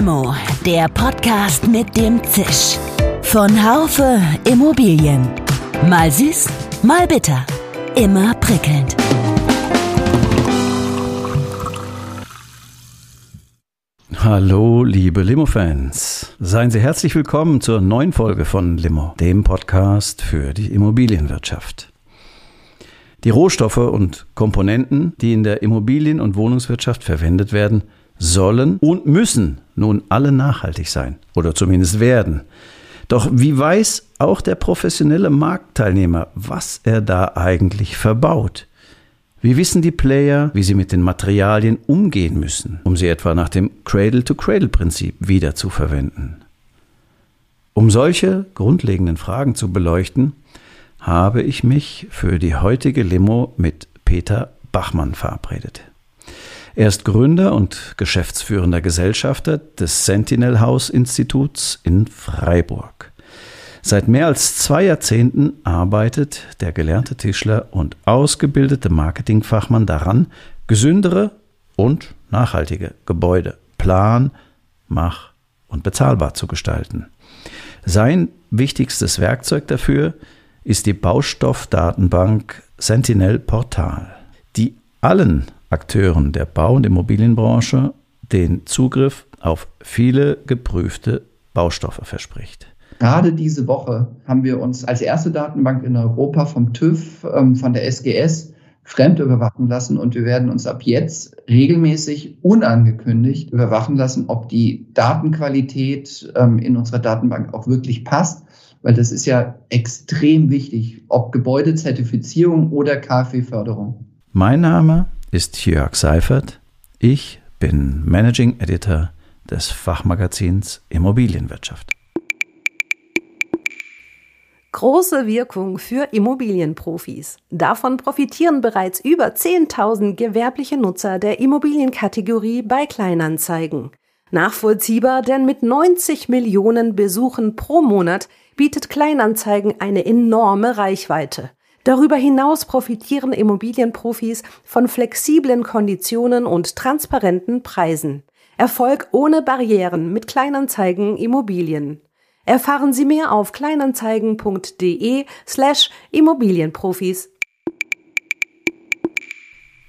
Limo, der Podcast mit dem Zisch. Von Haufe Immobilien. Mal süß, mal bitter. Immer prickelnd. Hallo, liebe Limo-Fans. Seien Sie herzlich willkommen zur neuen Folge von Limo, dem Podcast für die Immobilienwirtschaft. Die Rohstoffe und Komponenten, die in der Immobilien- und Wohnungswirtschaft verwendet werden, sollen und müssen nun alle nachhaltig sein oder zumindest werden. Doch wie weiß auch der professionelle Marktteilnehmer, was er da eigentlich verbaut? Wie wissen die Player, wie sie mit den Materialien umgehen müssen, um sie etwa nach dem Cradle-to-Cradle-Prinzip wieder zu verwenden? Um solche grundlegenden Fragen zu beleuchten, habe ich mich für die heutige Limo mit Peter Bachmann verabredet. Er ist Gründer und geschäftsführender Gesellschafter des Sentinel House Instituts in Freiburg. Seit mehr als zwei Jahrzehnten arbeitet der gelernte Tischler und ausgebildete Marketingfachmann daran, gesündere und nachhaltige Gebäude plan-, mach- und bezahlbar zu gestalten. Sein wichtigstes Werkzeug dafür ist die Baustoffdatenbank Sentinel Portal, die allen Akteuren der Bau- und Immobilienbranche den Zugriff auf viele geprüfte Baustoffe verspricht. Gerade diese Woche haben wir uns als erste Datenbank in Europa vom TÜV, ähm, von der SGS, fremd überwachen lassen und wir werden uns ab jetzt regelmäßig unangekündigt überwachen lassen, ob die Datenqualität ähm, in unserer Datenbank auch wirklich passt, weil das ist ja extrem wichtig, ob Gebäudezertifizierung oder KfW-Förderung. Mein Name ist Jörg Seifert. Ich bin Managing Editor des Fachmagazins Immobilienwirtschaft. Große Wirkung für Immobilienprofis. Davon profitieren bereits über 10.000 gewerbliche Nutzer der Immobilienkategorie bei Kleinanzeigen. Nachvollziehbar, denn mit 90 Millionen Besuchen pro Monat bietet Kleinanzeigen eine enorme Reichweite. Darüber hinaus profitieren Immobilienprofis von flexiblen Konditionen und transparenten Preisen. Erfolg ohne Barrieren mit Kleinanzeigen Immobilien. Erfahren Sie mehr auf kleinanzeigen.de slash Immobilienprofis.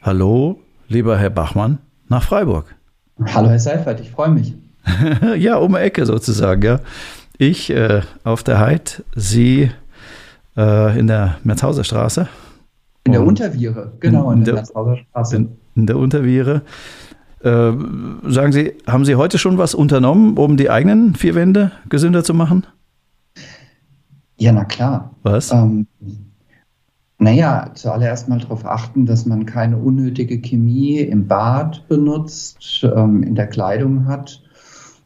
Hallo, lieber Herr Bachmann, nach Freiburg. Hallo Herr Seifert, ich freue mich. ja, um die Ecke sozusagen, ja. Ich äh, auf der Heid, Sie äh, in der Merzhauser Straße. In der Unterviere, genau, in, in der, der Merzhauser Straße. In, in der Unterviere. Äh, sagen Sie, haben Sie heute schon was unternommen, um die eigenen vier Wände gesünder zu machen? Ja, na klar. Was? Ähm, naja, zuallererst mal darauf achten, dass man keine unnötige Chemie im Bad benutzt, ähm, in der Kleidung hat.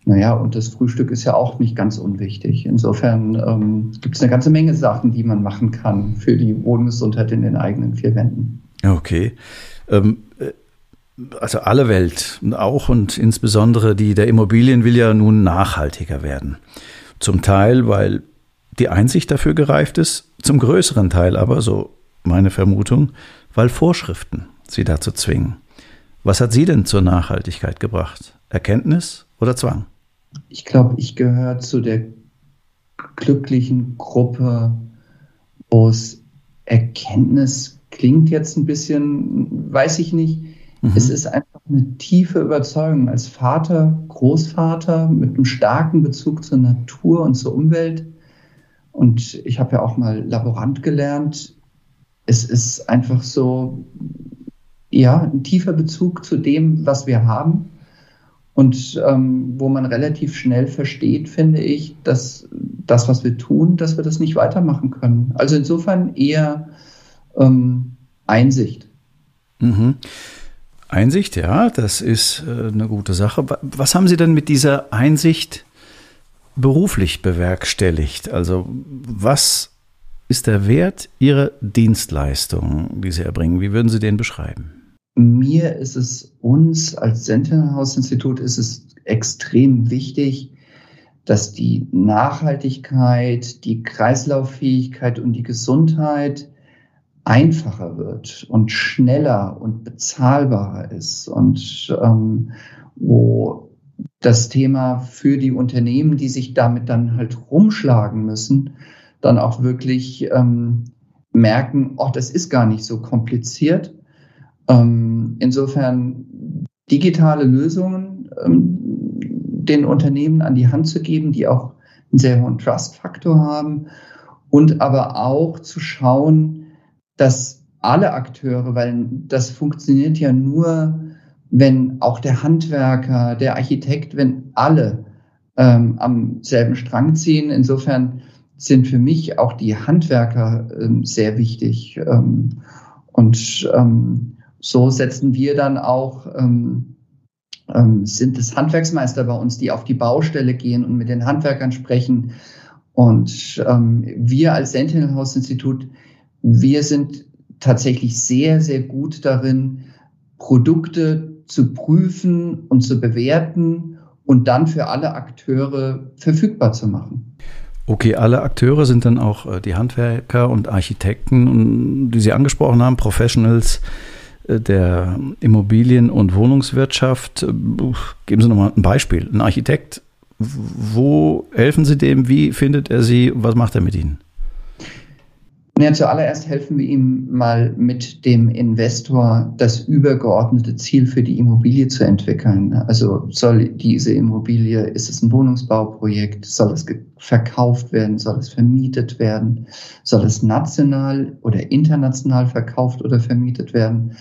Naja, und das Frühstück ist ja auch nicht ganz unwichtig. Insofern ähm, gibt es eine ganze Menge Sachen, die man machen kann für die Wohngesundheit in den eigenen vier Wänden. Okay. Ähm, also alle Welt, auch und insbesondere die der Immobilien will ja nun nachhaltiger werden. Zum Teil, weil die Einsicht dafür gereift ist, zum größeren Teil aber, so meine Vermutung, weil Vorschriften sie dazu zwingen. Was hat Sie denn zur Nachhaltigkeit gebracht? Erkenntnis oder Zwang? Ich glaube, ich gehöre zu der glücklichen Gruppe, wo es Erkenntnis klingt jetzt ein bisschen, weiß ich nicht, Mhm. Es ist einfach eine tiefe Überzeugung als Vater, Großvater mit einem starken Bezug zur Natur und zur Umwelt. Und ich habe ja auch mal Laborant gelernt. Es ist einfach so, ja, ein tiefer Bezug zu dem, was wir haben. Und ähm, wo man relativ schnell versteht, finde ich, dass das, was wir tun, dass wir das nicht weitermachen können. Also insofern eher ähm, Einsicht. Mhm. Einsicht, ja, das ist äh, eine gute Sache. Was haben Sie denn mit dieser Einsicht beruflich bewerkstelligt? Also was ist der Wert Ihrer Dienstleistung, die Sie erbringen? Wie würden Sie den beschreiben? Mir ist es, uns als Sentinel-Haus-Institut ist es extrem wichtig, dass die Nachhaltigkeit, die Kreislauffähigkeit und die Gesundheit einfacher wird und schneller und bezahlbarer ist und ähm, wo das Thema für die Unternehmen, die sich damit dann halt rumschlagen müssen, dann auch wirklich ähm, merken, oh, das ist gar nicht so kompliziert. Ähm, insofern digitale Lösungen ähm, den Unternehmen an die Hand zu geben, die auch einen sehr hohen Trust-Faktor haben und aber auch zu schauen, dass alle Akteure, weil das funktioniert ja nur, wenn auch der Handwerker, der Architekt, wenn alle ähm, am selben Strang ziehen. Insofern sind für mich auch die Handwerker ähm, sehr wichtig. Ähm, und ähm, so setzen wir dann auch, ähm, ähm, sind es Handwerksmeister bei uns, die auf die Baustelle gehen und mit den Handwerkern sprechen. Und ähm, wir als Sentinel House Institut, wir sind tatsächlich sehr, sehr gut darin, Produkte zu prüfen und zu bewerten und dann für alle Akteure verfügbar zu machen. Okay, alle Akteure sind dann auch äh, die Handwerker und Architekten, die Sie angesprochen haben, Professionals der Immobilien- und Wohnungswirtschaft. Geben Sie nochmal ein Beispiel. Ein Architekt, wo helfen Sie dem? Wie findet er Sie? Was macht er mit Ihnen? Ja, zuallererst helfen wir ihm mal mit dem Investor das übergeordnete Ziel für die Immobilie zu entwickeln. Also soll diese Immobilie, ist es ein Wohnungsbauprojekt, soll es verkauft werden, soll es vermietet werden, soll es national oder international verkauft oder vermietet werden?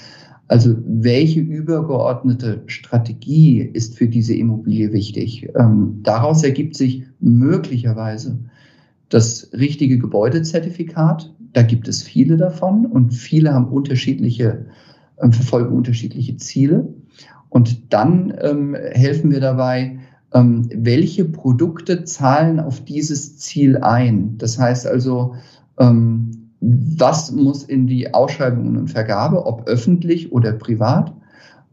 Also welche übergeordnete Strategie ist für diese Immobilie wichtig? Ähm, daraus ergibt sich möglicherweise das richtige Gebäudezertifikat. Da gibt es viele davon und viele haben unterschiedliche, äh, verfolgen unterschiedliche Ziele. Und dann ähm, helfen wir dabei, ähm, welche Produkte zahlen auf dieses Ziel ein. Das heißt also, ähm, was muss in die Ausschreibungen und Vergabe, ob öffentlich oder privat.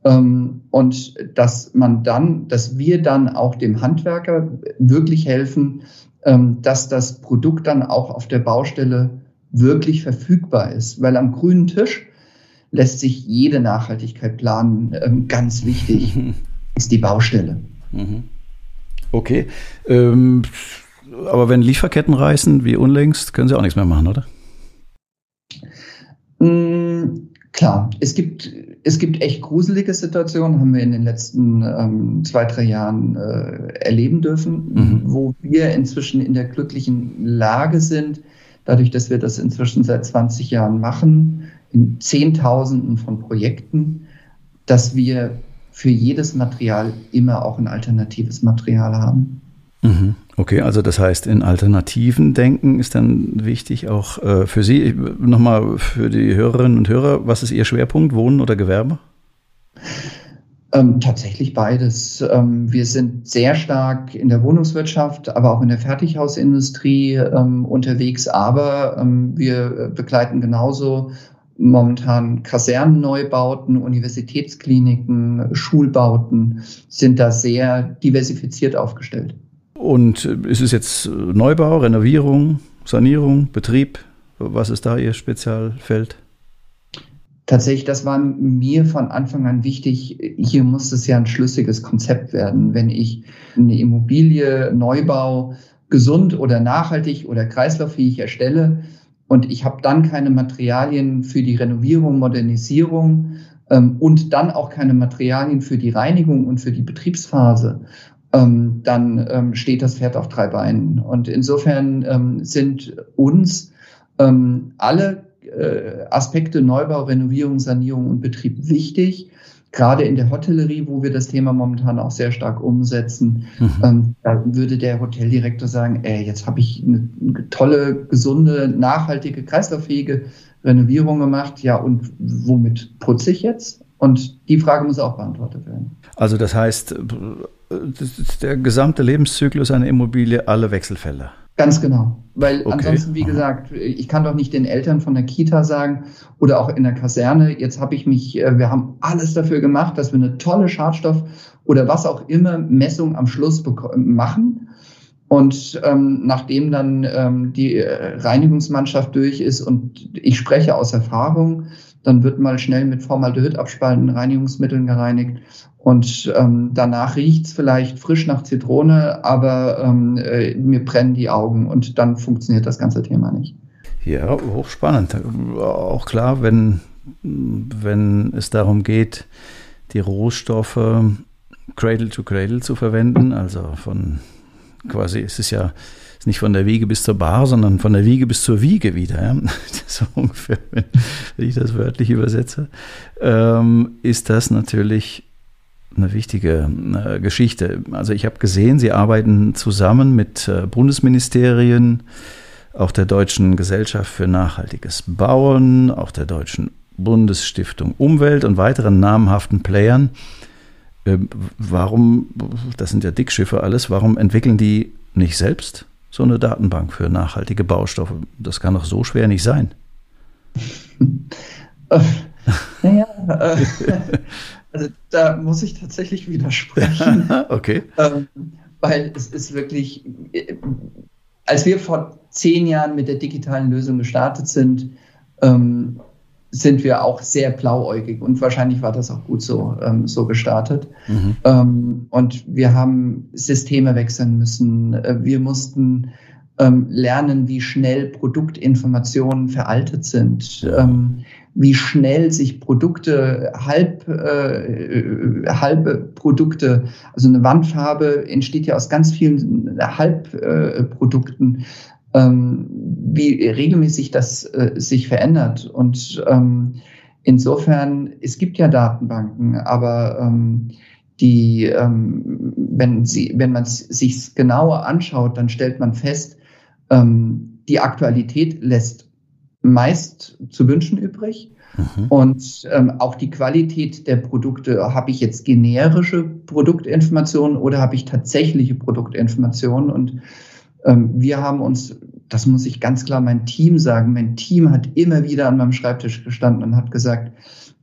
Ähm, und dass man dann, dass wir dann auch dem Handwerker wirklich helfen, ähm, dass das Produkt dann auch auf der Baustelle wirklich verfügbar ist. Weil am grünen Tisch lässt sich jede Nachhaltigkeit planen. Ähm, ganz wichtig ist die Baustelle. Mhm. Okay. Ähm, aber wenn Lieferketten reißen, wie unlängst, können Sie auch nichts mehr machen, oder? Mm, klar, es gibt, es gibt echt gruselige Situationen, haben wir in den letzten ähm, zwei, drei Jahren äh, erleben dürfen, mhm. wo wir inzwischen in der glücklichen Lage sind, dadurch, dass wir das inzwischen seit 20 Jahren machen, in Zehntausenden von Projekten, dass wir für jedes Material immer auch ein alternatives Material haben. Mhm. Okay, also das heißt, in Alternativen denken ist dann wichtig auch äh, für Sie. Nochmal für die Hörerinnen und Hörer, was ist Ihr Schwerpunkt, Wohnen oder Gewerbe? Ähm, tatsächlich beides. Ähm, wir sind sehr stark in der Wohnungswirtschaft, aber auch in der Fertighausindustrie ähm, unterwegs. Aber ähm, wir begleiten genauso momentan Kasernenneubauten, Universitätskliniken, Schulbauten, sind da sehr diversifiziert aufgestellt. Und ist es jetzt Neubau, Renovierung, Sanierung, Betrieb? Was ist da Ihr Spezialfeld? Tatsächlich, das war mir von Anfang an wichtig. Hier muss es ja ein schlüssiges Konzept werden. Wenn ich eine Immobilie, Neubau gesund oder nachhaltig oder kreislauffähig erstelle und ich habe dann keine Materialien für die Renovierung, Modernisierung ähm, und dann auch keine Materialien für die Reinigung und für die Betriebsphase, ähm, dann ähm, steht das Pferd auf drei Beinen. Und insofern ähm, sind uns ähm, alle äh, Aspekte Neubau, Renovierung, Sanierung und Betrieb wichtig. Gerade in der Hotellerie, wo wir das Thema momentan auch sehr stark umsetzen, mhm. ähm, da würde der Hoteldirektor sagen, ey, jetzt habe ich eine, eine tolle, gesunde, nachhaltige, kreislauffähige Renovierung gemacht. Ja, und womit putze ich jetzt? Und die Frage muss auch beantwortet werden. Also das heißt, der gesamte Lebenszyklus einer Immobilie, alle Wechselfälle. Ganz genau. Weil okay. ansonsten, wie gesagt, ich kann doch nicht den Eltern von der Kita sagen oder auch in der Kaserne, jetzt habe ich mich, äh, wir haben alles dafür gemacht, dass wir eine tolle Schadstoff- oder was auch immer Messung am Schluss machen. Und ähm, nachdem dann ähm, die äh, Reinigungsmannschaft durch ist und ich spreche aus Erfahrung, dann wird mal schnell mit Formaldehyd abspaltenden Reinigungsmitteln gereinigt und ähm, danach riecht's vielleicht frisch nach Zitrone, aber ähm, äh, mir brennen die Augen und dann funktioniert das ganze Thema nicht. Ja, hochspannend. Auch klar, wenn, wenn es darum geht, die Rohstoffe Cradle to Cradle zu verwenden, also von quasi, es ist ja ist nicht von der Wiege bis zur Bar, sondern von der Wiege bis zur Wiege wieder. Ja? So ungefähr, wenn, ich das wörtlich übersetze, ähm, ist das natürlich eine wichtige äh, Geschichte. Also ich habe gesehen, Sie arbeiten zusammen mit äh, Bundesministerien, auch der Deutschen Gesellschaft für nachhaltiges Bauen, auch der Deutschen Bundesstiftung Umwelt und weiteren namhaften Playern. Ähm, warum, das sind ja Dickschiffe alles, warum entwickeln die nicht selbst so eine Datenbank für nachhaltige Baustoffe? Das kann doch so schwer nicht sein. naja, äh, also da muss ich tatsächlich widersprechen. okay. Ähm, weil es ist wirklich, äh, als wir vor zehn Jahren mit der digitalen Lösung gestartet sind, ähm, sind wir auch sehr blauäugig und wahrscheinlich war das auch gut so, ähm, so gestartet. Mhm. Ähm, und wir haben Systeme wechseln müssen. Äh, wir mussten ähm, lernen, wie schnell Produktinformationen veraltet sind, ähm, wie schnell sich Produkte, halb, äh, halbe Produkte, also eine Wandfarbe entsteht ja aus ganz vielen Halbprodukten. Äh, ähm, wie regelmäßig das äh, sich verändert. Und ähm, insofern, es gibt ja Datenbanken, aber ähm, die, ähm, wenn, sie, wenn man es sich genauer anschaut, dann stellt man fest, ähm, die Aktualität lässt meist zu wünschen übrig. Mhm. Und ähm, auch die Qualität der Produkte, habe ich jetzt generische Produktinformationen oder habe ich tatsächliche Produktinformationen? Und wir haben uns, das muss ich ganz klar mein Team sagen, mein Team hat immer wieder an meinem Schreibtisch gestanden und hat gesagt,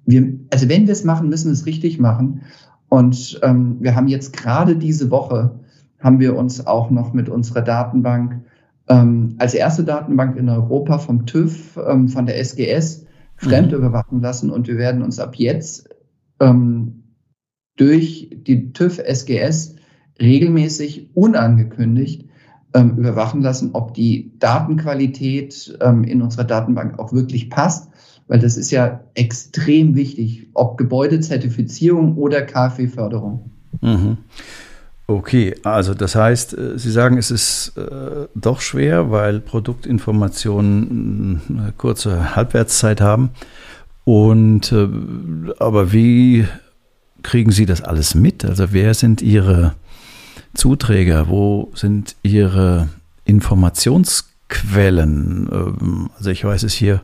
wir, also wenn wir es machen, müssen wir es richtig machen. Und ähm, wir haben jetzt gerade diese Woche, haben wir uns auch noch mit unserer Datenbank ähm, als erste Datenbank in Europa vom TÜV, ähm, von der SGS, fremd mhm. überwachen lassen. Und wir werden uns ab jetzt ähm, durch die TÜV SGS regelmäßig unangekündigt ähm, überwachen lassen, ob die Datenqualität ähm, in unserer Datenbank auch wirklich passt, weil das ist ja extrem wichtig, ob Gebäudezertifizierung oder KfW-Förderung. Mhm. Okay, also das heißt, äh, Sie sagen, es ist äh, doch schwer, weil Produktinformationen eine kurze Halbwertszeit haben. Und äh, aber wie kriegen Sie das alles mit? Also wer sind Ihre Zuträger? Wo sind Ihre Informationsquellen? Ähm, also ich weiß es hier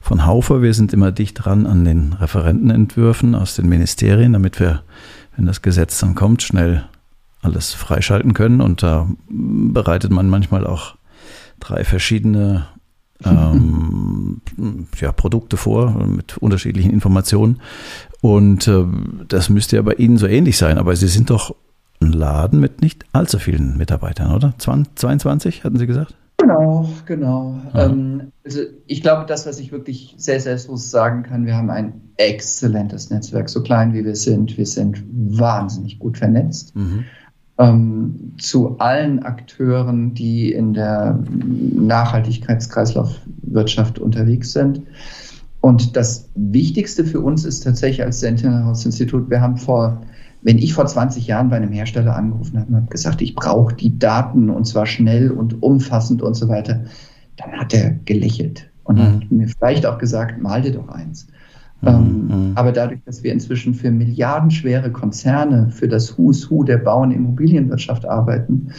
von Haufer, wir sind immer dicht dran an den Referentenentwürfen aus den Ministerien, damit wir, wenn das Gesetz dann kommt, schnell alles freischalten können. Und da bereitet man manchmal auch drei verschiedene ähm, ja, Produkte vor mit unterschiedlichen Informationen. Und äh, das müsste ja bei Ihnen so ähnlich sein. Aber Sie sind doch Laden mit nicht allzu vielen Mitarbeitern, oder? 20, 22, hatten Sie gesagt? Genau, genau. Ähm, also ich glaube, das, was ich wirklich sehr selbstbewusst sagen kann, wir haben ein exzellentes Netzwerk, so klein wie wir sind. Wir sind wahnsinnig gut vernetzt. Mhm. Ähm, zu allen Akteuren, die in der Nachhaltigkeitskreislaufwirtschaft unterwegs sind. Und das Wichtigste für uns ist tatsächlich als Sentinel House Institut, wir haben vor wenn ich vor 20 Jahren bei einem Hersteller angerufen habe und habe gesagt, ich brauche die Daten und zwar schnell und umfassend und so weiter, dann hat er gelächelt und mhm. hat mir vielleicht auch gesagt, mal dir doch eins. Mhm. Ähm, mhm. aber dadurch, dass wir inzwischen für milliardenschwere Konzerne, für das Who's Who der Bau- und Immobilienwirtschaft arbeiten,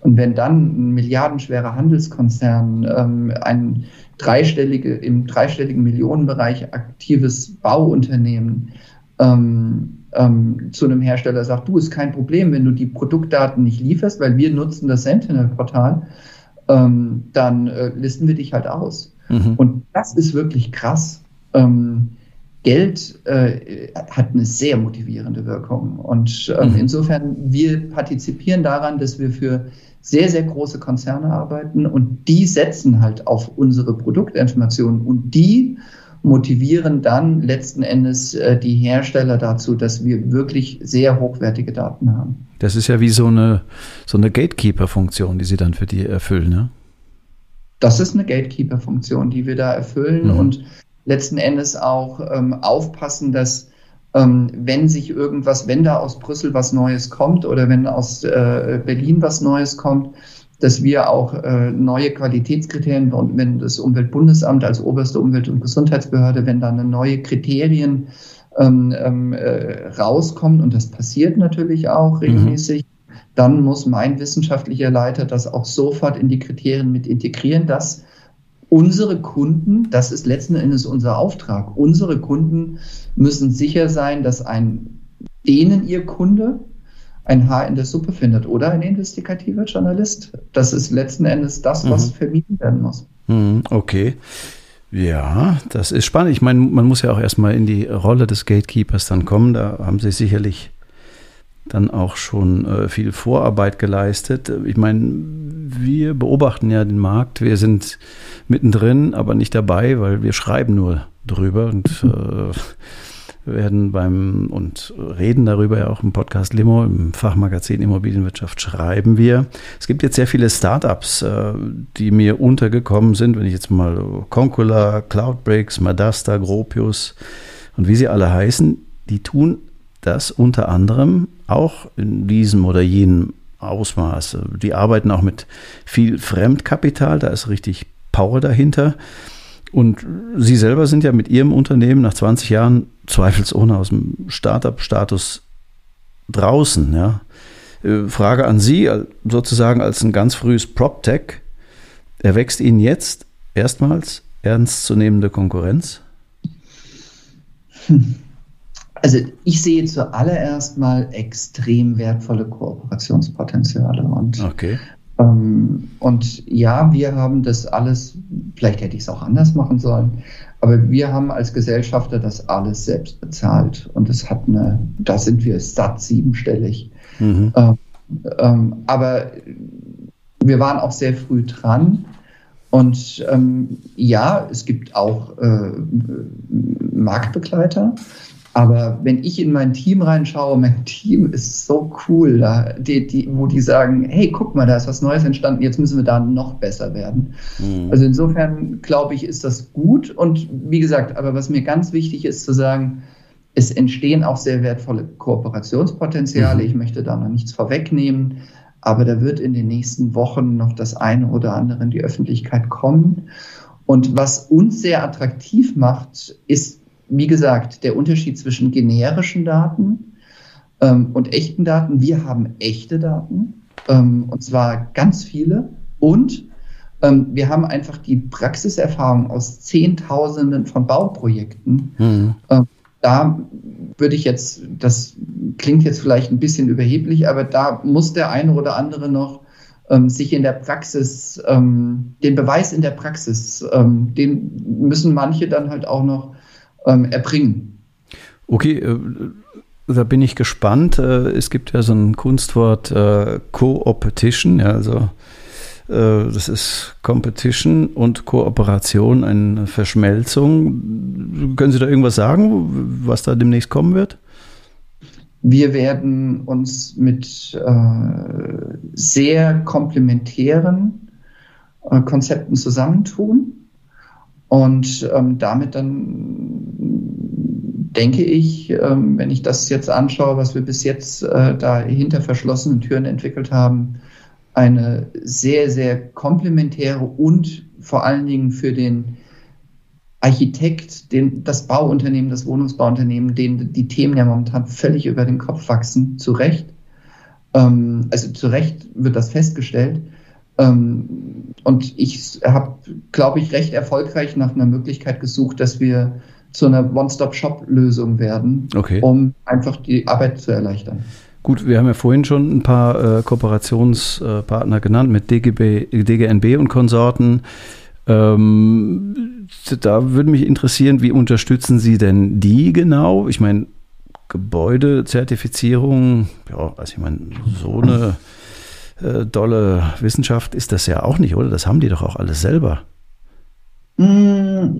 und wenn dann ein milliardenschwerer Handelskonzern, ähm, ein dreistellige, im dreistelligen Millionenbereich aktives Bauunternehmen ähm, ähm, zu einem Hersteller sagt, du ist kein Problem, wenn du die Produktdaten nicht lieferst, weil wir nutzen das Sentinel-Portal, ähm, dann äh, listen wir dich halt aus. Mhm. Und das ist wirklich krass. Ähm, Geld äh, hat eine sehr motivierende Wirkung. Und ähm, mhm. insofern, wir partizipieren daran, dass wir für sehr, sehr große Konzerne arbeiten und die setzen halt auf unsere Produktinformationen und die motivieren dann letzten Endes äh, die Hersteller dazu, dass wir wirklich sehr hochwertige Daten haben. Das ist ja wie so eine, so eine Gatekeeper-Funktion, die Sie dann für die erfüllen, ne? Das ist eine Gatekeeper-Funktion, die wir da erfüllen mhm. und letzten Endes auch ähm, aufpassen, dass ähm, wenn sich irgendwas, wenn da aus Brüssel was Neues kommt oder wenn aus äh, Berlin was Neues kommt, dass wir auch äh, neue Qualitätskriterien, und wenn das Umweltbundesamt als oberste Umwelt- und Gesundheitsbehörde, wenn da neue Kriterien ähm, ähm, äh, rauskommen, und das passiert natürlich auch mhm. regelmäßig, mhm. dann muss mein wissenschaftlicher Leiter das auch sofort in die Kriterien mit integrieren, dass unsere Kunden, das ist letzten Endes unser Auftrag, unsere Kunden müssen sicher sein, dass ein denen ihr Kunde ein Haar in der Suppe findet oder ein investigativer Journalist. Das ist letzten Endes das, was mhm. vermieden werden muss. Mhm, okay. Ja, das ist spannend. Ich meine, man muss ja auch erstmal in die Rolle des Gatekeepers dann kommen. Da haben Sie sicherlich dann auch schon äh, viel Vorarbeit geleistet. Ich meine, wir beobachten ja den Markt. Wir sind mittendrin, aber nicht dabei, weil wir schreiben nur drüber und äh, werden beim und reden darüber ja auch im Podcast Limo, im Fachmagazin Immobilienwirtschaft schreiben wir. Es gibt jetzt sehr viele Startups, äh, die mir untergekommen sind, wenn ich jetzt mal Concula, Cloudbricks, Madasta, Gropius und wie sie alle heißen, die tun das unter anderem auch in diesem oder jenem Ausmaß. Die arbeiten auch mit viel Fremdkapital, da ist richtig Power dahinter. Und Sie selber sind ja mit Ihrem Unternehmen nach 20 Jahren zweifelsohne aus dem Startup-Status draußen. Ja. Äh, Frage an Sie, sozusagen als ein ganz frühes PropTech. Erwächst Ihnen jetzt erstmals ernstzunehmende Konkurrenz? Also ich sehe zuallererst mal extrem wertvolle Kooperationspotenziale und okay. Ähm, und ja, wir haben das alles, vielleicht hätte ich es auch anders machen sollen, aber wir haben als Gesellschafter das alles selbst bezahlt. Und es hat eine, da sind wir satt siebenstellig. Mhm. Ähm, ähm, aber wir waren auch sehr früh dran. Und ähm, ja, es gibt auch äh, Marktbegleiter. Aber wenn ich in mein Team reinschaue, mein Team ist so cool, da, die, die, wo die sagen, hey, guck mal, da ist was Neues entstanden, jetzt müssen wir da noch besser werden. Mhm. Also insofern glaube ich, ist das gut. Und wie gesagt, aber was mir ganz wichtig ist zu sagen, es entstehen auch sehr wertvolle Kooperationspotenziale. Mhm. Ich möchte da noch nichts vorwegnehmen, aber da wird in den nächsten Wochen noch das eine oder andere in die Öffentlichkeit kommen. Und was uns sehr attraktiv macht, ist wie gesagt, der Unterschied zwischen generischen Daten ähm, und echten Daten. Wir haben echte Daten, ähm, und zwar ganz viele. Und ähm, wir haben einfach die Praxiserfahrung aus Zehntausenden von Bauprojekten. Mhm. da würde ich jetzt, das klingt jetzt vielleicht ein bisschen überheblich, aber da muss der eine oder andere noch ähm, sich in der Praxis, ähm, den Beweis in der Praxis, den müssen manche dann halt auch noch ähm, erbringen. Okay, äh, da bin ich gespannt. Äh, es gibt ja so ein Kunstwort äh, Co-Opetition, ja, also äh, das ist Competition und Kooperation, eine Verschmelzung. Können Sie da irgendwas sagen, was da demnächst kommen wird? Wir werden uns mit äh, sehr komplementären äh, Konzepten zusammentun und ähm, damit dann denke ich, ähm, wenn ich das jetzt anschaue, was wir bis jetzt äh, da hinter verschlossenen Türen entwickelt haben, eine sehr, sehr komplementäre und vor allen Dingen für den Architekt, den, das Bauunternehmen, das Wohnungsbauunternehmen, denen die Themen ja momentan völlig über den Kopf wachsen, zu Recht. Ähm, also zu Recht wird das festgestellt. Ähm, und ich habe, glaube ich, recht erfolgreich nach einer Möglichkeit gesucht, dass wir zu einer One-Stop-Shop-Lösung werden, okay. um einfach die Arbeit zu erleichtern. Gut, wir haben ja vorhin schon ein paar äh, Kooperationspartner genannt mit DGB, DGNB und Konsorten. Ähm, da würde mich interessieren, wie unterstützen Sie denn die genau? Ich meine, Gebäudezertifizierung, ja, also ich meine, so eine äh, dolle Wissenschaft ist das ja auch nicht, oder? Das haben die doch auch alles selber. Mm,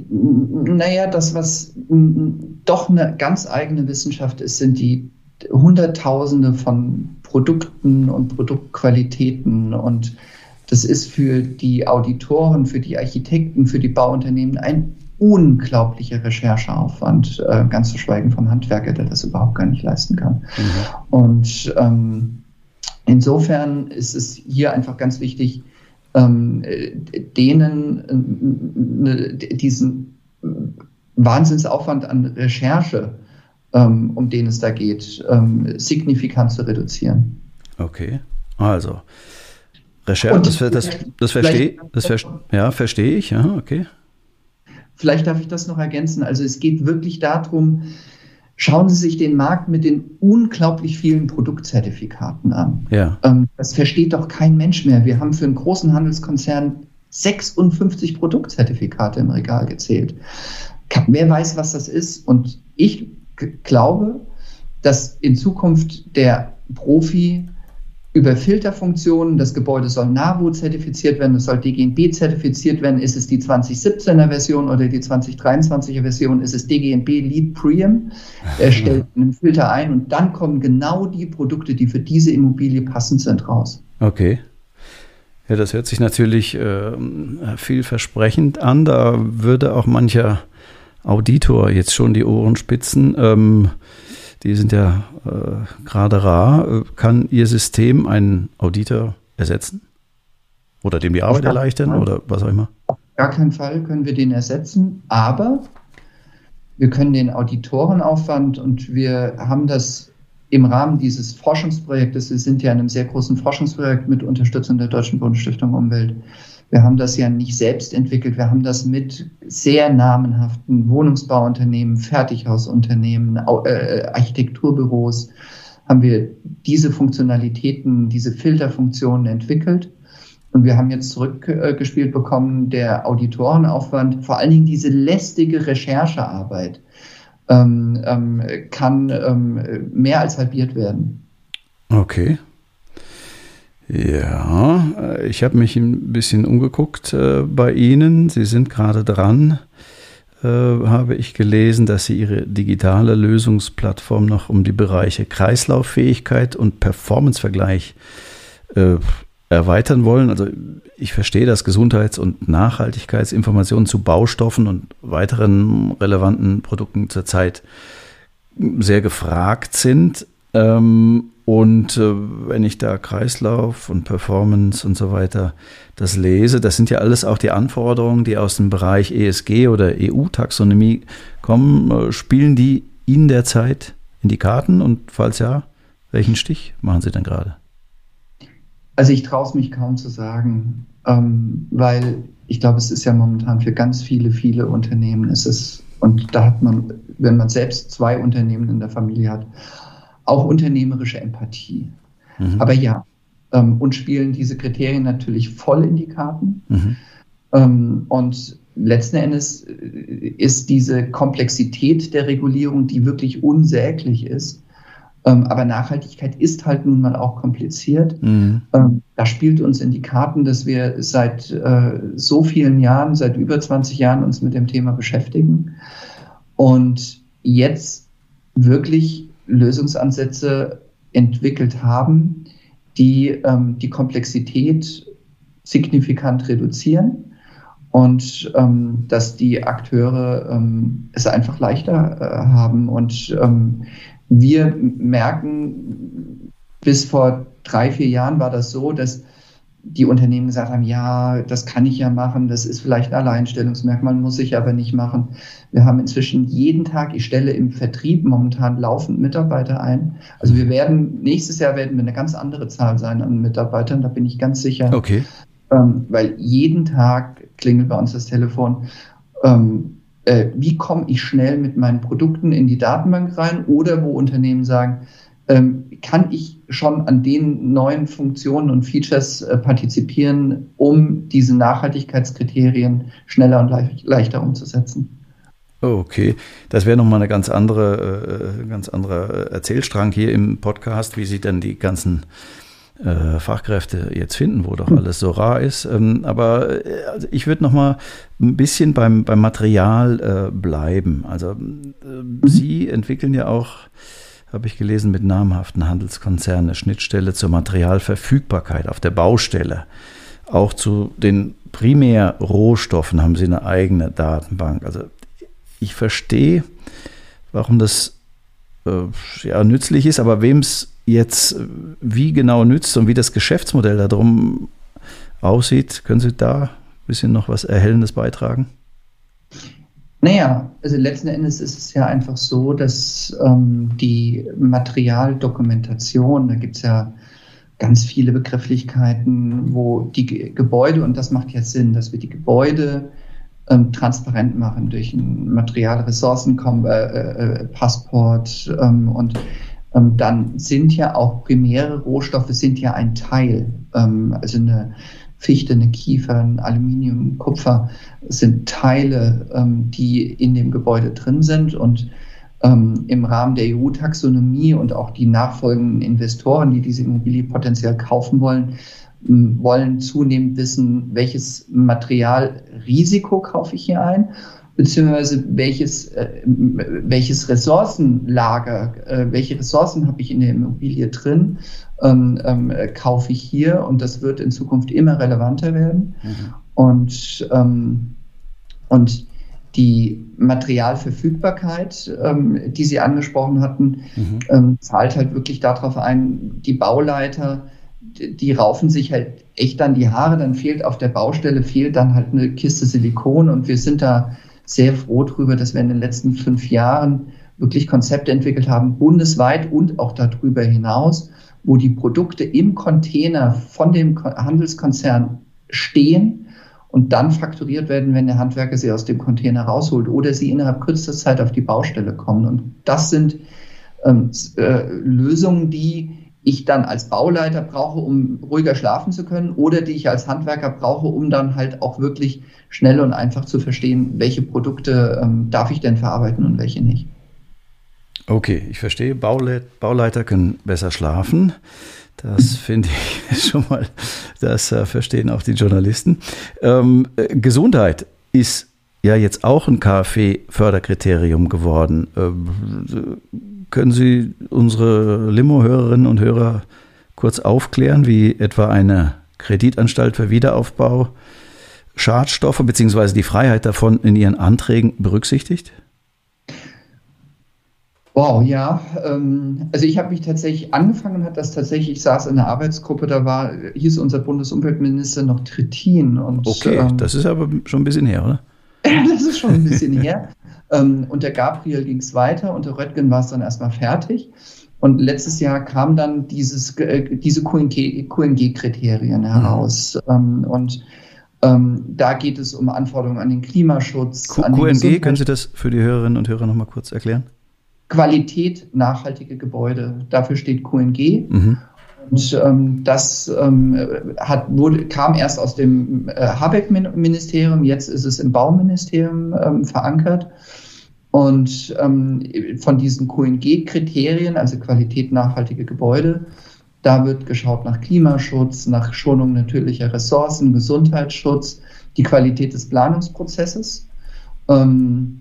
naja, das, was mm, doch eine ganz eigene Wissenschaft ist, sind die Hunderttausende von Produkten und Produktqualitäten. Und das ist für die Auditoren, für die Architekten, für die Bauunternehmen ein unglaublicher Rechercheaufwand, äh, ganz zu schweigen vom Handwerker, der das überhaupt gar nicht leisten kann. Mhm. Und ähm, insofern ist es hier einfach ganz wichtig, ähm, denen äh, diesen Wahnsinnsaufwand an Recherche, ähm, um den es da geht, ähm, signifikant zu reduzieren. Okay, also Recherche, das, das, das verstehe das ver ja, verstehe ich, ja, okay. Vielleicht darf ich das noch ergänzen. Also es geht wirklich darum, Schauen Sie sich den Markt mit den unglaublich vielen Produktzertifikaten an. Ja. Ähm, das versteht doch kein Mensch mehr. Wir haben für einen großen Handelskonzern 56 Produktzertifikate im Regal gezählt. Wer weiß, was das ist? Und ich glaube, dass in Zukunft der Profi über Filterfunktionen. Das Gebäude soll NAVO zertifiziert werden, es soll DGNB zertifiziert werden. Ist es die 2017er Version oder die 2023er Version? Ist es DGNB Lead Pream? Er stellt einen Filter ein und dann kommen genau die Produkte, die für diese Immobilie passend sind, raus. Okay. Ja, das hört sich natürlich äh, vielversprechend an. Da würde auch mancher Auditor jetzt schon die Ohren spitzen. Ähm, die sind ja äh, gerade rar. Kann Ihr System einen Auditor ersetzen? Oder dem die Arbeit erleichtern Fall. oder was auch immer? Auf gar keinen Fall können wir den ersetzen, aber wir können den Auditorenaufwand und wir haben das im Rahmen dieses Forschungsprojektes, wir sind ja in einem sehr großen Forschungsprojekt mit Unterstützung der Deutschen Bundesstiftung Umwelt, wir haben das ja nicht selbst entwickelt, wir haben das mit sehr namenhaften Wohnungsbauunternehmen, Fertighausunternehmen, äh, Architekturbüros, haben wir diese Funktionalitäten, diese Filterfunktionen entwickelt. Und wir haben jetzt zurückgespielt bekommen, der Auditorenaufwand, vor allen Dingen diese lästige Recherchearbeit, ähm, ähm, kann ähm, mehr als halbiert werden. Okay. Ja, äh, ich habe mich ein bisschen umgeguckt äh, bei Ihnen. Sie sind gerade dran, äh, habe ich gelesen, dass Sie Ihre digitale Lösungsplattform noch um die Bereiche Kreislauffähigkeit und Performancevergleich äh, erweitern wollen. Also ich verstehe, dass Gesundheits- und Nachhaltigkeitsinformationen zu Baustoffen und weiteren relevanten Produkten zurzeit sehr gefragt sind. Ähm, und äh, wenn ich da Kreislauf und Performance und so weiter das lese, das sind ja alles auch die Anforderungen, die aus dem Bereich ESG oder EU-Taxonomie kommen. Äh, spielen die Ihnen derzeit in die Karten? Und falls ja, welchen Stich machen Sie denn gerade? Also ich traue es mich kaum zu sagen, ähm, weil ich glaube, es ist ja momentan für ganz viele, viele Unternehmen ist es, und da hat man, wenn man selbst zwei Unternehmen in der Familie hat, auch unternehmerische Empathie. Mhm. Aber ja, ähm, und spielen diese Kriterien natürlich voll in die Karten. Mhm. Ähm, und letzten Endes äh, ist diese Komplexität der Regulierung, die wirklich unsäglich ist, ähm, aber Nachhaltigkeit ist halt nun mal auch kompliziert. Mhm. Ähm, da spielt uns in die Karten, dass wir seit äh, so vielen Jahren, seit über 20 Jahren uns mit dem Thema beschäftigen und jetzt wirklich Lösungsansätze entwickelt haben, die ähm, die Komplexität signifikant reduzieren und ähm, dass die Akteure ähm, es einfach leichter äh, haben. Und ähm, wir merken, bis vor drei, vier Jahren war das so, dass die Unternehmen gesagt haben, ja, das kann ich ja machen, das ist vielleicht ein Alleinstellungsmerkmal, muss ich aber nicht machen. Wir haben inzwischen jeden Tag, ich stelle im Vertrieb momentan laufend Mitarbeiter ein. Also wir werden, nächstes Jahr werden wir eine ganz andere Zahl sein an Mitarbeitern, da bin ich ganz sicher. Okay. Ähm, weil jeden Tag klingelt bei uns das Telefon. Ähm, äh, wie komme ich schnell mit meinen Produkten in die Datenbank rein? Oder wo Unternehmen sagen, ähm, kann ich schon an den neuen Funktionen und Features äh, partizipieren, um diese Nachhaltigkeitskriterien schneller und le leichter umzusetzen. Okay, das wäre nochmal eine ganz andere, äh, ganz anderer Erzählstrang hier im Podcast, wie Sie dann die ganzen äh, Fachkräfte jetzt finden, wo doch alles so rar ist. Ähm, aber äh, also ich würde noch mal ein bisschen beim, beim Material äh, bleiben. Also äh, mhm. Sie entwickeln ja auch, habe ich gelesen, mit namhaften Handelskonzernen eine Schnittstelle zur Materialverfügbarkeit auf der Baustelle. Auch zu den Primärrohstoffen haben Sie eine eigene Datenbank. Also ich verstehe, warum das äh, ja, nützlich ist, aber wem es jetzt wie genau nützt und wie das Geschäftsmodell darum aussieht, können Sie da ein bisschen noch was Erhellendes beitragen? Naja, also letzten Endes ist es ja einfach so, dass ähm, die Materialdokumentation, da gibt es ja ganz viele Begrifflichkeiten, wo die Gebäude, und das macht ja Sinn, dass wir die Gebäude ähm, transparent machen durch ein Materialressourcenpassport äh, äh, ähm, und ähm, dann sind ja auch primäre Rohstoffe sind ja ein Teil. Ähm, also eine Fichte, eine Kiefer, ein Aluminium, Kupfer sind Teile, ähm, die in dem Gebäude drin sind und ähm, im Rahmen der EU-Taxonomie und auch die nachfolgenden Investoren, die diese Immobilie potenziell kaufen wollen, wollen zunehmend wissen, welches Materialrisiko kaufe ich hier ein beziehungsweise welches, äh, welches Ressourcenlager, äh, welche Ressourcen habe ich in der Immobilie drin, ähm, ähm, kaufe ich hier und das wird in Zukunft immer relevanter werden. Mhm. Und, ähm, und die Materialverfügbarkeit, ähm, die Sie angesprochen hatten, mhm. Ähm, zahlt halt wirklich darauf ein, die Bauleiter, die, raufen sich halt echt an die Haare, dann fehlt auf der Baustelle, fehlt dann halt eine Kiste Silikon und wir sind da sehr froh darüber, dass wir in den letzten fünf Jahren wirklich Konzepte entwickelt haben, bundesweit und auch darüber hinaus, wo die Produkte im Container von dem Handelskonzern stehen und dann fakturiert werden, wenn der Handwerker sie aus dem Container rausholt oder sie innerhalb kürzester Zeit auf die Baustelle kommen. Und das sind ähm, äh, Lösungen, die ich dann als Bauleiter brauche, um ruhiger schlafen zu können oder die ich als Handwerker brauche, um dann halt auch wirklich schnell und einfach zu verstehen, welche Produkte ähm, darf ich denn verarbeiten und welche nicht. Okay, ich verstehe. Baule Bauleiter können besser schlafen. Das finde ich schon mal, das äh, verstehen auch die Journalisten. Ähm, äh, Gesundheit ist ja jetzt auch ein KfW-Förderkriterium geworden. Ähm, können Sie unsere Limo-Hörerinnen und Hörer kurz aufklären, wie etwa eine Kreditanstalt für Wiederaufbau Schadstoffe bzw. die Freiheit davon in ihren Anträgen berücksichtigt? Wow, ja. Ähm, also ich habe mich tatsächlich angefangen, hat das tatsächlich, ich saß in einer Arbeitsgruppe, da war, hieß unser Bundesumweltminister noch Trittin. Und, okay, ähm, das ist aber schon ein bisschen her, oder? das ist schon ein bisschen her. Ähm, unter Gabriel ging es weiter, unter Röttgen war es dann erstmal fertig. Und letztes Jahr kam dann dieses, äh, diese QNG-Kriterien mhm. heraus. Mhm. und ähm, da geht es um Anforderungen an den Klimaschutz. Q an QNG, können Sie das für die Hörerinnen und Hörer nochmal kurz erklären? Qualität nachhaltige Gebäude. Dafür steht QNG. Mhm. Und ähm, das ähm, hat, wurde, kam erst aus dem äh, Habeck-Ministerium, jetzt ist es im Bauministerium ähm, verankert. Und ähm, von diesen QNG-Kriterien, also Qualität nachhaltige Gebäude, da wird geschaut nach Klimaschutz, nach Schonung natürlicher Ressourcen, Gesundheitsschutz, die Qualität des Planungsprozesses. Ähm,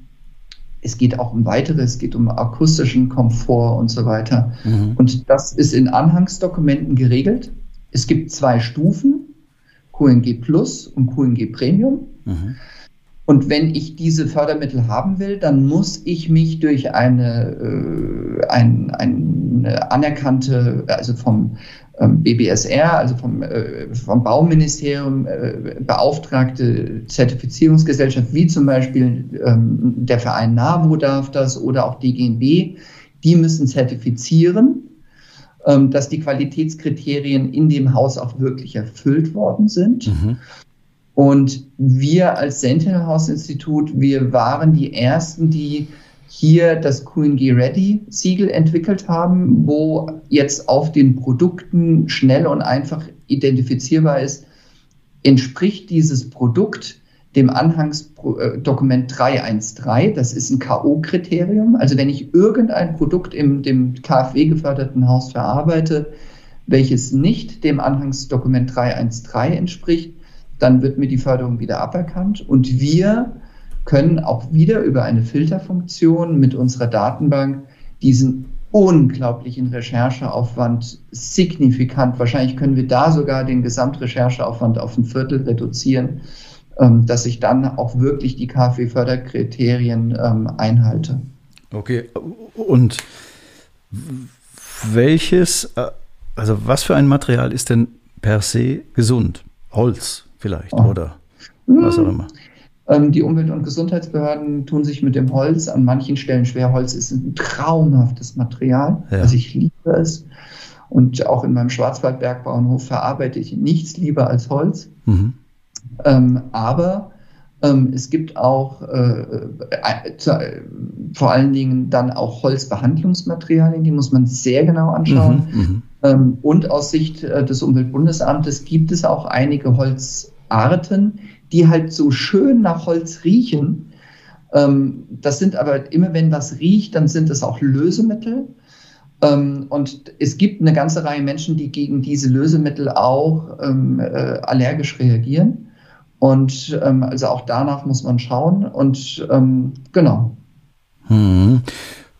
es geht auch um weitere, es geht um akustischen Komfort und so weiter. Mhm. Und das ist in Anhangsdokumenten geregelt. Es gibt zwei Stufen, QNG Plus und QNG Premium. Mhm. Und wenn ich diese Fördermittel haben will, dann muss ich mich durch eine, äh, ein, eine anerkannte, also vom ähm, BBSR, also vom, äh, vom Bauministerium äh, beauftragte Zertifizierungsgesellschaft, wie zum Beispiel ähm, der Verein NABU darf das oder auch DGNB, die müssen zertifizieren, ähm, dass die Qualitätskriterien in dem Haus auch wirklich erfüllt worden sind. Mhm. Und wir als Sentinel House Institut, wir waren die ersten, die hier das QNG Ready Siegel entwickelt haben, wo jetzt auf den Produkten schnell und einfach identifizierbar ist, entspricht dieses Produkt dem Anhangsdokument 313. Das ist ein K.O.-Kriterium. Also wenn ich irgendein Produkt im dem KfW geförderten Haus verarbeite, welches nicht dem Anhangsdokument 313 entspricht, dann wird mir die Förderung wieder aberkannt und wir können auch wieder über eine Filterfunktion mit unserer Datenbank diesen unglaublichen Rechercheaufwand signifikant, wahrscheinlich können wir da sogar den Gesamtrechercheaufwand auf ein Viertel reduzieren, ähm, dass ich dann auch wirklich die KfW-Förderkriterien ähm, einhalte. Okay, und welches, äh, also was für ein Material ist denn per se gesund? Holz vielleicht oh. oder was auch immer. Ähm, die Umwelt- und Gesundheitsbehörden tun sich mit dem Holz an manchen Stellen schwer. Holz ist ein traumhaftes Material. Ja. Also ich liebe es. Und auch in meinem Schwarzwaldbergbauernhof verarbeite ich nichts lieber als Holz. Mhm. Ähm, aber ähm, es gibt auch äh, äh, äh, vor allen Dingen dann auch Holzbehandlungsmaterialien, die muss man sehr genau anschauen. Mhm, mhm. ähm, und aus Sicht äh, des Umweltbundesamtes gibt es auch einige Holzarten, die halt so schön nach Holz riechen. Ähm, das sind aber immer, wenn was riecht, dann sind es auch Lösemittel. Ähm, und es gibt eine ganze Reihe Menschen, die gegen diese Lösemittel auch ähm, äh, allergisch reagieren. Und ähm, also auch danach muss man schauen. Und ähm, genau. Hm.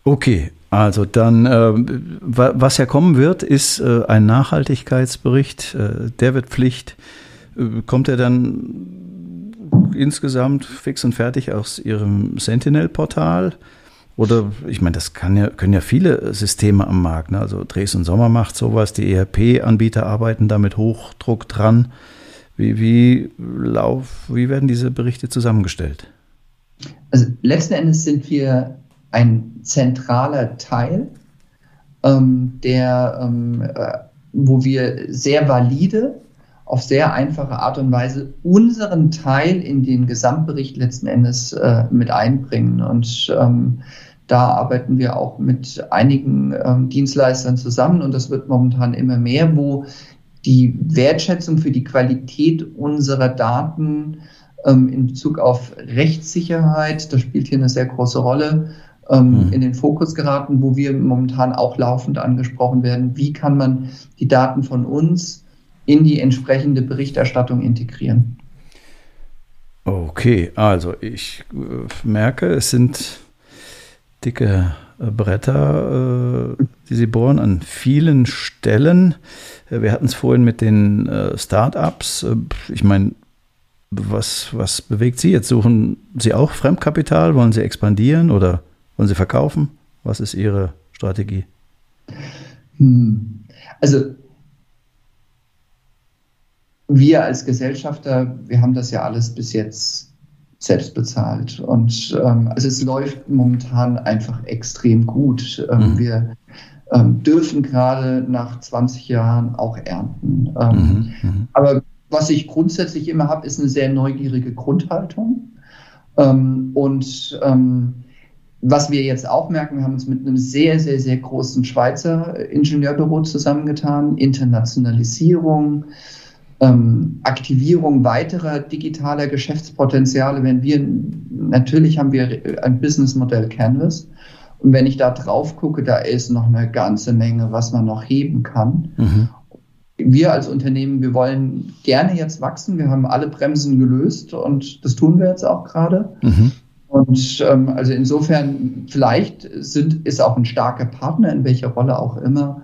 Okay, also dann, äh, was ja kommen wird, ist äh, ein Nachhaltigkeitsbericht. Äh, der wird Pflicht. Äh, kommt er dann insgesamt fix und fertig aus Ihrem Sentinel-Portal? Oder ich meine, das ja, können ja viele Systeme am Markt. Ne? Also Dresden Sommer macht sowas, die ERP-Anbieter arbeiten da mit Hochdruck dran. Wie, wie, lauf, wie werden diese Berichte zusammengestellt? Also letzten Endes sind wir ein zentraler Teil, ähm, der, ähm, äh, wo wir sehr valide auf sehr einfache Art und Weise unseren Teil in den Gesamtbericht letzten Endes äh, mit einbringen. Und ähm, da arbeiten wir auch mit einigen ähm, Dienstleistern zusammen und das wird momentan immer mehr, wo die Wertschätzung für die Qualität unserer Daten ähm, in Bezug auf Rechtssicherheit, das spielt hier eine sehr große Rolle, ähm, mhm. in den Fokus geraten, wo wir momentan auch laufend angesprochen werden. Wie kann man die Daten von uns in die entsprechende Berichterstattung integrieren. Okay, also ich äh, merke, es sind dicke äh, Bretter, äh, die Sie bohren an vielen Stellen. Wir hatten es vorhin mit den Start-ups. Ich meine, was, was bewegt Sie jetzt? Suchen Sie auch Fremdkapital? Wollen Sie expandieren oder wollen Sie verkaufen? Was ist Ihre Strategie? Hm. Also wir als Gesellschafter, wir haben das ja alles bis jetzt selbst bezahlt. Und ähm, also es läuft momentan einfach extrem gut. Ähm, mhm. Wir ähm, dürfen gerade nach 20 Jahren auch ernten. Ähm, mhm. Mhm. Aber was ich grundsätzlich immer habe, ist eine sehr neugierige Grundhaltung. Ähm, und ähm, was wir jetzt auch merken, wir haben uns mit einem sehr, sehr, sehr großen Schweizer Ingenieurbüro zusammengetan, Internationalisierung, ähm, Aktivierung weiterer digitaler Geschäftspotenziale, wenn wir, natürlich haben wir ein Businessmodell Canvas. Und wenn ich da drauf gucke, da ist noch eine ganze Menge, was man noch heben kann. Mhm. Wir als Unternehmen, wir wollen gerne jetzt wachsen. Wir haben alle Bremsen gelöst und das tun wir jetzt auch gerade. Mhm. Und ähm, also insofern, vielleicht sind, ist auch ein starker Partner, in welcher Rolle auch immer,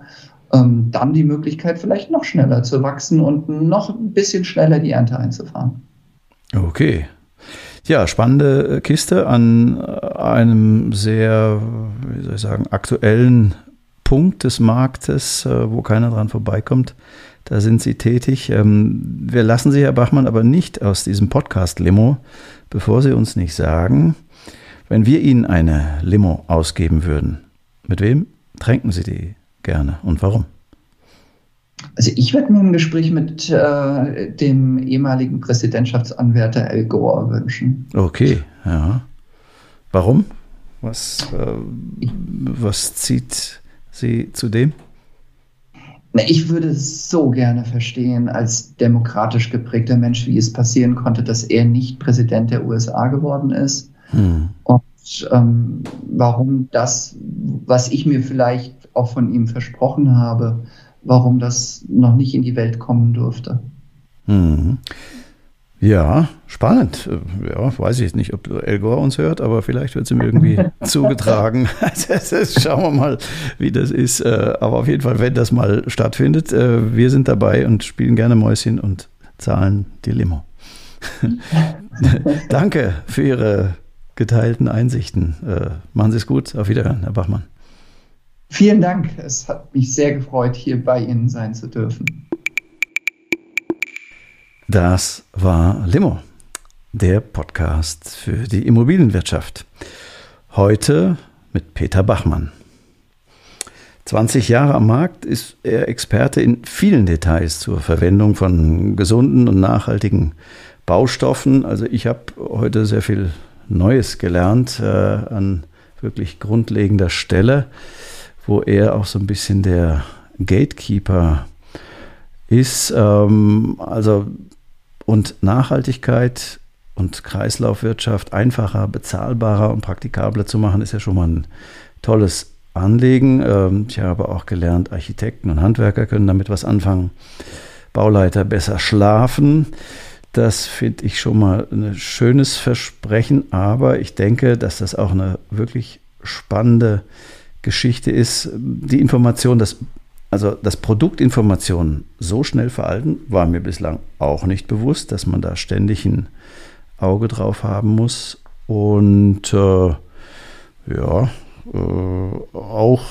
ähm, dann die Möglichkeit, vielleicht noch schneller zu wachsen und noch ein bisschen schneller die Ernte einzufahren. Okay. Ja, spannende Kiste an äh, einem sehr, wie soll ich sagen, aktuellen Punkt des Marktes, äh, wo keiner dran vorbeikommt. Da sind Sie tätig. Ähm, wir lassen Sie, Herr Bachmann, aber nicht aus diesem Podcast-Limo, bevor Sie uns nicht sagen, wenn wir Ihnen eine Limo ausgeben würden, mit wem tränken Sie die gerne und warum? Also ich würde mir ein Gespräch mit äh, dem ehemaligen Präsidentschaftsanwärter Al Gore wünschen. Okay, ja. Warum? Was, äh, was zieht Sie zu dem? Na, ich würde so gerne verstehen, als demokratisch geprägter Mensch, wie es passieren konnte, dass er nicht Präsident der USA geworden ist. Hm. Und ähm, warum das, was ich mir vielleicht auch von ihm versprochen habe, warum das noch nicht in die Welt kommen durfte. Mhm. Ja, spannend. Ja, weiß ich nicht, ob El Gore uns hört, aber vielleicht wird es ihm irgendwie zugetragen. Schauen wir mal, wie das ist. Äh, aber auf jeden Fall, wenn das mal stattfindet, äh, wir sind dabei und spielen gerne Mäuschen und zahlen die Limo. Danke für Ihre geteilten Einsichten. Äh, machen Sie es gut. Auf Wiederhören, Herr Bachmann. Vielen Dank. Es hat mich sehr gefreut, hier bei Ihnen sein zu dürfen. Das war Limo, der Podcast für die Immobilienwirtschaft. Heute mit Peter Bachmann. 20 Jahre am Markt ist er Experte in vielen Details zur Verwendung von gesunden und nachhaltigen Baustoffen. Also ich habe heute sehr viel Neues gelernt äh, an wirklich grundlegender Stelle, wo er auch so ein bisschen der Gatekeeper ist. Ähm, also und Nachhaltigkeit und Kreislaufwirtschaft einfacher, bezahlbarer und praktikabler zu machen, ist ja schon mal ein tolles Anliegen. Ähm, ich habe auch gelernt, Architekten und Handwerker können damit was anfangen. Bauleiter besser schlafen. Das finde ich schon mal ein schönes Versprechen, aber ich denke, dass das auch eine wirklich spannende Geschichte ist. Die Information, dass also, dass Produktinformationen so schnell veralten, war mir bislang auch nicht bewusst, dass man da ständig ein Auge drauf haben muss. Und äh, ja, äh, auch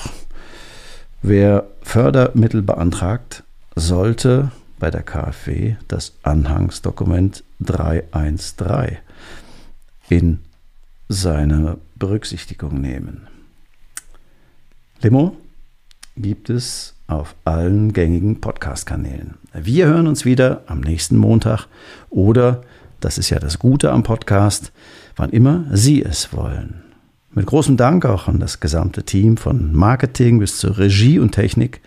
wer Fördermittel beantragt, sollte bei der KfW das Anhangsdokument 313 in seine Berücksichtigung nehmen. Limo gibt es auf allen gängigen Podcast-Kanälen. Wir hören uns wieder am nächsten Montag oder, das ist ja das Gute am Podcast, wann immer Sie es wollen. Mit großem Dank auch an das gesamte Team von Marketing bis zur Regie und Technik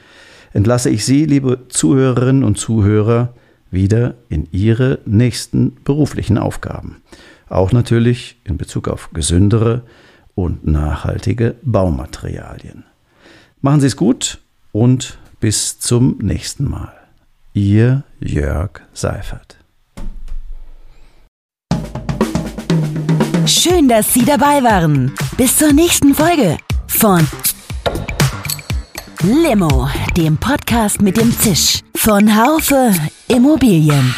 entlasse ich Sie, liebe Zuhörerinnen und Zuhörer, wieder in Ihre nächsten beruflichen Aufgaben. Auch natürlich in Bezug auf gesündere und nachhaltige Baumaterialien. Machen Sie es gut und bis zum nächsten Mal. Ihr Jörg Seifert. Schön, dass Sie dabei waren. Bis zur nächsten Folge von Limo, dem Podcast mit dem Zisch von Haufe Immobilien.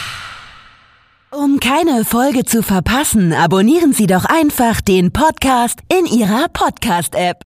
Um keine Folge zu verpassen, abonnieren Sie doch einfach den Podcast in Ihrer Podcast-App.